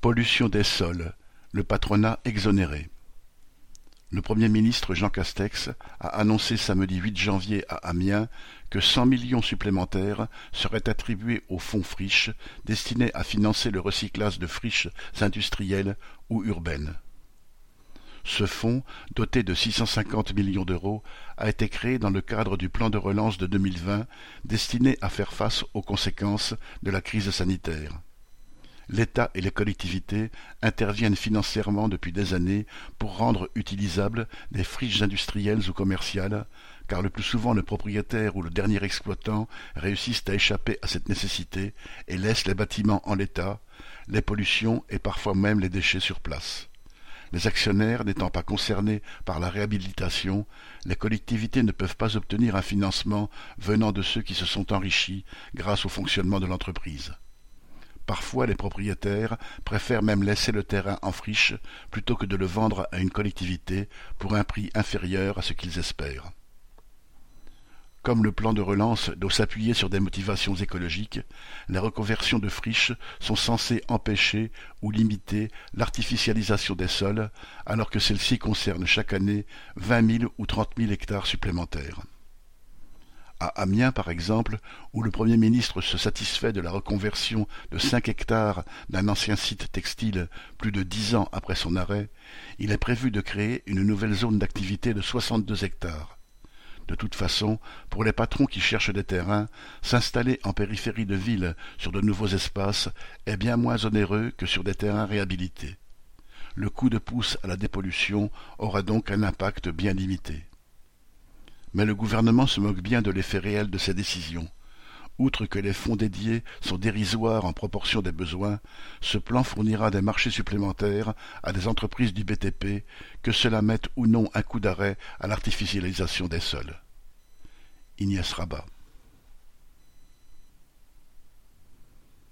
Pollution des sols, le patronat exonéré. Le Premier ministre Jean Castex a annoncé samedi 8 janvier à Amiens que 100 millions supplémentaires seraient attribués au fonds friche destiné à financer le recyclage de friches industrielles ou urbaines. Ce fonds, doté de 650 millions d'euros, a été créé dans le cadre du plan de relance de 2020 destiné à faire face aux conséquences de la crise sanitaire l'État et les collectivités interviennent financièrement depuis des années pour rendre utilisables des friches industrielles ou commerciales, car le plus souvent le propriétaire ou le dernier exploitant réussissent à échapper à cette nécessité et laissent les bâtiments en l'état, les pollutions et parfois même les déchets sur place. Les actionnaires n'étant pas concernés par la réhabilitation, les collectivités ne peuvent pas obtenir un financement venant de ceux qui se sont enrichis grâce au fonctionnement de l'entreprise. Parfois les propriétaires préfèrent même laisser le terrain en friche plutôt que de le vendre à une collectivité pour un prix inférieur à ce qu'ils espèrent. Comme le plan de relance doit s'appuyer sur des motivations écologiques, les reconversions de friches sont censées empêcher ou limiter l'artificialisation des sols, alors que celle-ci concerne chaque année vingt mille ou trente mille hectares supplémentaires. À Amiens, par exemple, où le Premier ministre se satisfait de la reconversion de cinq hectares d'un ancien site textile plus de dix ans après son arrêt, il est prévu de créer une nouvelle zone d'activité de soixante-deux hectares. De toute façon, pour les patrons qui cherchent des terrains, s'installer en périphérie de ville sur de nouveaux espaces est bien moins onéreux que sur des terrains réhabilités. Le coup de pouce à la dépollution aura donc un impact bien limité. Mais le gouvernement se moque bien de l'effet réel de ces décisions. Outre que les fonds dédiés sont dérisoires en proportion des besoins, ce plan fournira des marchés supplémentaires à des entreprises du BTP, que cela mette ou non un coup d'arrêt à l'artificialisation des sols. Ignace Rabat